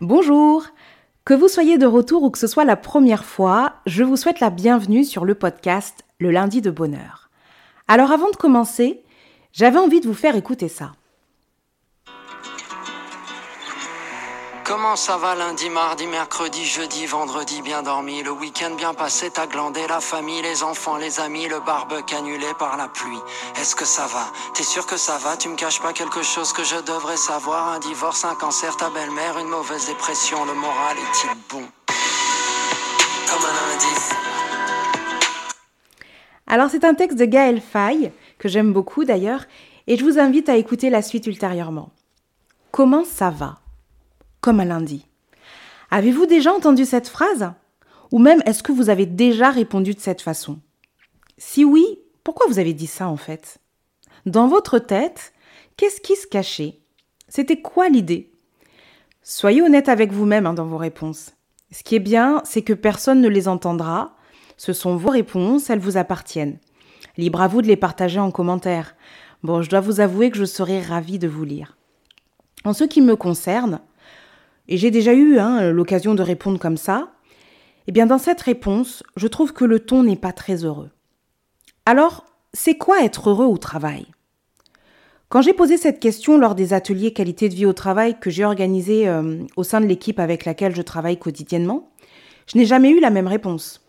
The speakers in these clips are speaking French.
Bonjour Que vous soyez de retour ou que ce soit la première fois, je vous souhaite la bienvenue sur le podcast Le lundi de bonheur. Alors avant de commencer, j'avais envie de vous faire écouter ça. Comment ça va lundi, mardi, mercredi, jeudi, vendredi, bien dormi Le week-end bien passé, t'as glandé la famille, les enfants, les amis, le barbecue annulé par la pluie. Est-ce que ça va? T'es sûr que ça va? Tu me caches pas quelque chose que je devrais savoir? Un divorce, un cancer, ta belle-mère, une mauvaise dépression, le moral est-il bon? Comme un indice. Alors c'est un texte de Gaël Faye, que j'aime beaucoup d'ailleurs, et je vous invite à écouter la suite ultérieurement. Comment ça va? Comme un lundi. Avez-vous déjà entendu cette phrase? Ou même est-ce que vous avez déjà répondu de cette façon? Si oui, pourquoi vous avez dit ça en fait? Dans votre tête, qu'est-ce qui se cachait? C'était quoi l'idée? Soyez honnête avec vous-même hein, dans vos réponses. Ce qui est bien, c'est que personne ne les entendra. Ce sont vos réponses, elles vous appartiennent. Libre à vous de les partager en commentaire. Bon, je dois vous avouer que je serai ravie de vous lire. En ce qui me concerne, et j'ai déjà eu hein, l'occasion de répondre comme ça, eh bien dans cette réponse, je trouve que le ton n'est pas très heureux. Alors, c'est quoi être heureux au travail? Quand j'ai posé cette question lors des ateliers qualité de vie au travail que j'ai organisés euh, au sein de l'équipe avec laquelle je travaille quotidiennement, je n'ai jamais eu la même réponse.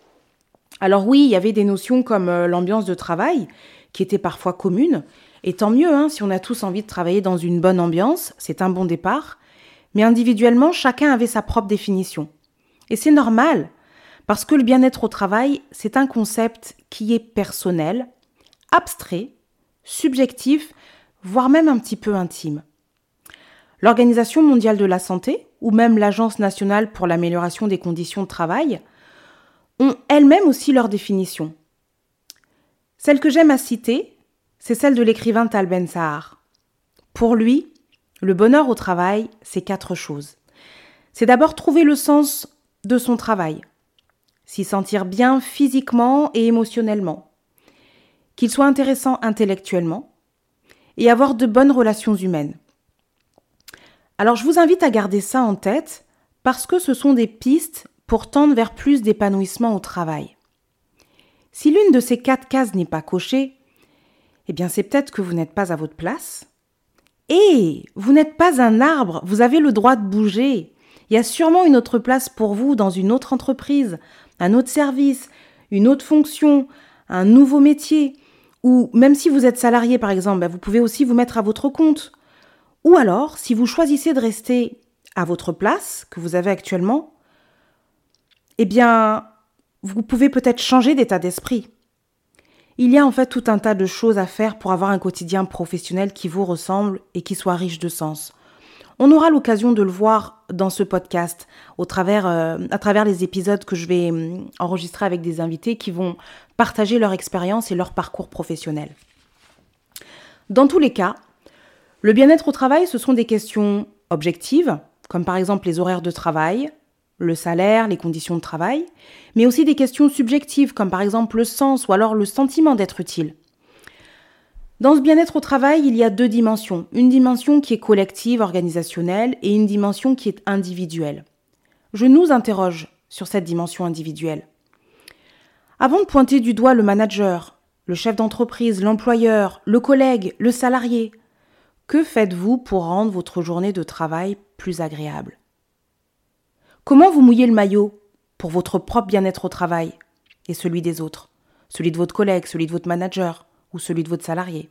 Alors oui, il y avait des notions comme euh, l'ambiance de travail, qui étaient parfois communes, et tant mieux hein, si on a tous envie de travailler dans une bonne ambiance, c'est un bon départ, mais individuellement, chacun avait sa propre définition. Et c'est normal, parce que le bien-être au travail, c'est un concept qui est personnel, abstrait, subjectif, voire même un petit peu intime. L'Organisation mondiale de la santé, ou même l'Agence nationale pour l'amélioration des conditions de travail, ont elles-mêmes aussi leur définition. Celle que j'aime à citer, c'est celle de l'écrivain Tal Ben Sahar. Pour lui, le bonheur au travail, c'est quatre choses. C'est d'abord trouver le sens de son travail, s'y sentir bien physiquement et émotionnellement, qu'il soit intéressant intellectuellement, et avoir de bonnes relations humaines. Alors je vous invite à garder ça en tête parce que ce sont des pistes pour tendre vers plus d'épanouissement au travail. Si l'une de ces quatre cases n'est pas cochée, eh bien c'est peut-être que vous n'êtes pas à votre place, et vous n'êtes pas un arbre, vous avez le droit de bouger. Il y a sûrement une autre place pour vous dans une autre entreprise, un autre service, une autre fonction, un nouveau métier. Ou même si vous êtes salarié par exemple, ben, vous pouvez aussi vous mettre à votre compte. Ou alors, si vous choisissez de rester à votre place que vous avez actuellement, eh bien, vous pouvez peut-être changer d'état d'esprit. Il y a en fait tout un tas de choses à faire pour avoir un quotidien professionnel qui vous ressemble et qui soit riche de sens. On aura l'occasion de le voir dans ce podcast euh, à travers les épisodes que je vais hum, enregistrer avec des invités qui vont partager leur expérience et leur parcours professionnel. Dans tous les cas, le bien-être au travail, ce sont des questions objectives, comme par exemple les horaires de travail, le salaire, les conditions de travail, mais aussi des questions subjectives comme par exemple le sens ou alors le sentiment d'être utile. Dans ce bien-être au travail, il y a deux dimensions. Une dimension qui est collective, organisationnelle, et une dimension qui est individuelle. Je nous interroge sur cette dimension individuelle. Avant de pointer du doigt le manager, le chef d'entreprise, l'employeur, le collègue, le salarié, que faites-vous pour rendre votre journée de travail plus agréable? Comment vous mouillez le maillot pour votre propre bien-être au travail et celui des autres, celui de votre collègue, celui de votre manager ou celui de votre salarié?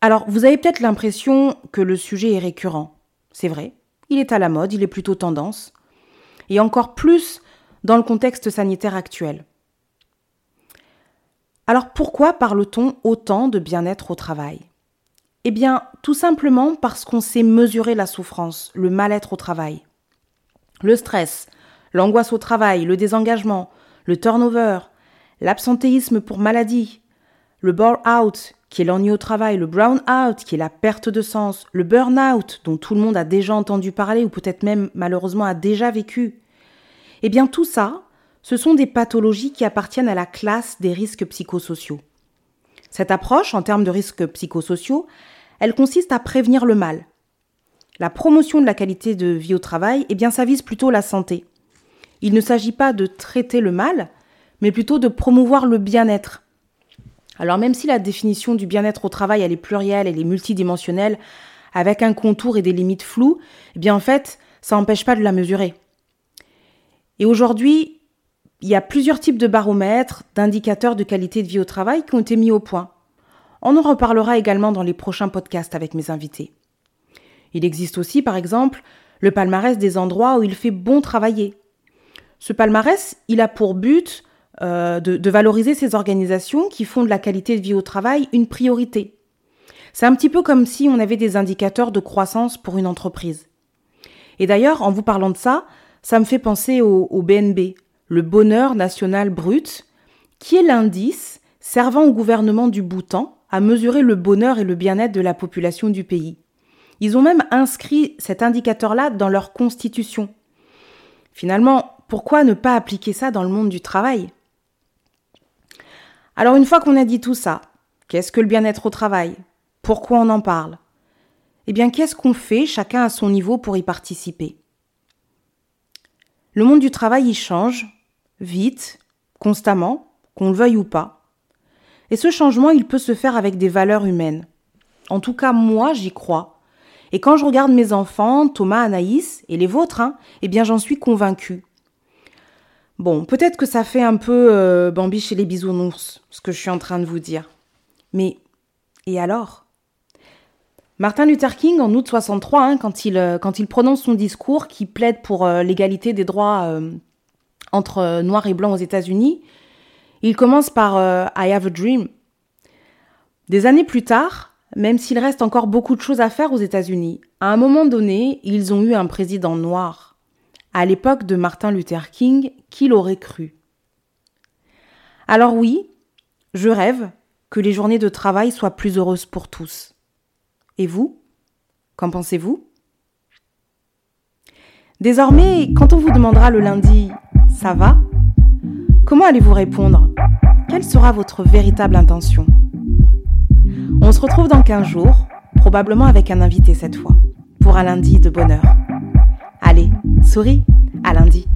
Alors, vous avez peut-être l'impression que le sujet est récurrent. C'est vrai, il est à la mode, il est plutôt tendance, et encore plus dans le contexte sanitaire actuel. Alors pourquoi parle-t-on autant de bien-être au travail? Eh bien, tout simplement parce qu'on sait mesurer la souffrance, le mal-être au travail. Le stress, l'angoisse au travail, le désengagement, le turnover, l'absentéisme pour maladie, le bore-out qui est l'ennui au travail, le brown out, qui est la perte de sens, le burn-out, dont tout le monde a déjà entendu parler ou peut-être même malheureusement a déjà vécu. Eh bien tout ça, ce sont des pathologies qui appartiennent à la classe des risques psychosociaux. Cette approche, en termes de risques psychosociaux, elle consiste à prévenir le mal. La promotion de la qualité de vie au travail, eh bien ça vise plutôt la santé. Il ne s'agit pas de traiter le mal, mais plutôt de promouvoir le bien-être. Alors même si la définition du bien-être au travail, elle est plurielle, elle est multidimensionnelle, avec un contour et des limites floues, eh bien en fait, ça n'empêche pas de la mesurer. Et aujourd'hui, il y a plusieurs types de baromètres, d'indicateurs de qualité de vie au travail qui ont été mis au point. On en reparlera également dans les prochains podcasts avec mes invités. Il existe aussi, par exemple, le palmarès des endroits où il fait bon travailler. Ce palmarès, il a pour but euh, de, valoriser ces organisations qui font de la qualité de vie au travail une priorité. C'est un petit peu comme si on avait des indicateurs de croissance pour une entreprise. Et d'ailleurs, en vous parlant de ça, ça me fait penser au, au BNB, le bonheur national brut, qui est l'indice servant au gouvernement du Bhoutan à mesurer le bonheur et le bien-être de la population du pays. Ils ont même inscrit cet indicateur-là dans leur constitution. Finalement, pourquoi ne pas appliquer ça dans le monde du travail? Alors une fois qu'on a dit tout ça, qu'est-ce que le bien-être au travail? Pourquoi on en parle? Eh bien, qu'est-ce qu'on fait chacun à son niveau pour y participer? Le monde du travail y change, vite, constamment, qu'on le veuille ou pas. Et ce changement, il peut se faire avec des valeurs humaines. En tout cas, moi, j'y crois. Et quand je regarde mes enfants, Thomas, Anaïs, et les vôtres, hein, eh bien j'en suis convaincue. Bon, peut-être que ça fait un peu euh, Bambi chez les bisounours, ce que je suis en train de vous dire. Mais, et alors? Martin Luther King, en août 63, hein, quand, il, euh, quand il prononce son discours qui plaide pour euh, l'égalité des droits euh, entre noirs et blancs aux États-Unis, il commence par I have a dream. Des années plus tard, même s'il reste encore beaucoup de choses à faire aux États-Unis, à un moment donné, ils ont eu un président noir. À l'époque de Martin Luther King, qui l'aurait cru? Alors oui, je rêve que les journées de travail soient plus heureuses pour tous. Et vous? Qu'en pensez-vous? Désormais, quand on vous demandera le lundi ⁇ ça va ?⁇ comment allez-vous répondre? Quelle sera votre véritable intention? On se retrouve dans 15 jours, probablement avec un invité cette fois, pour un lundi de bonheur. Allez, souris, à lundi.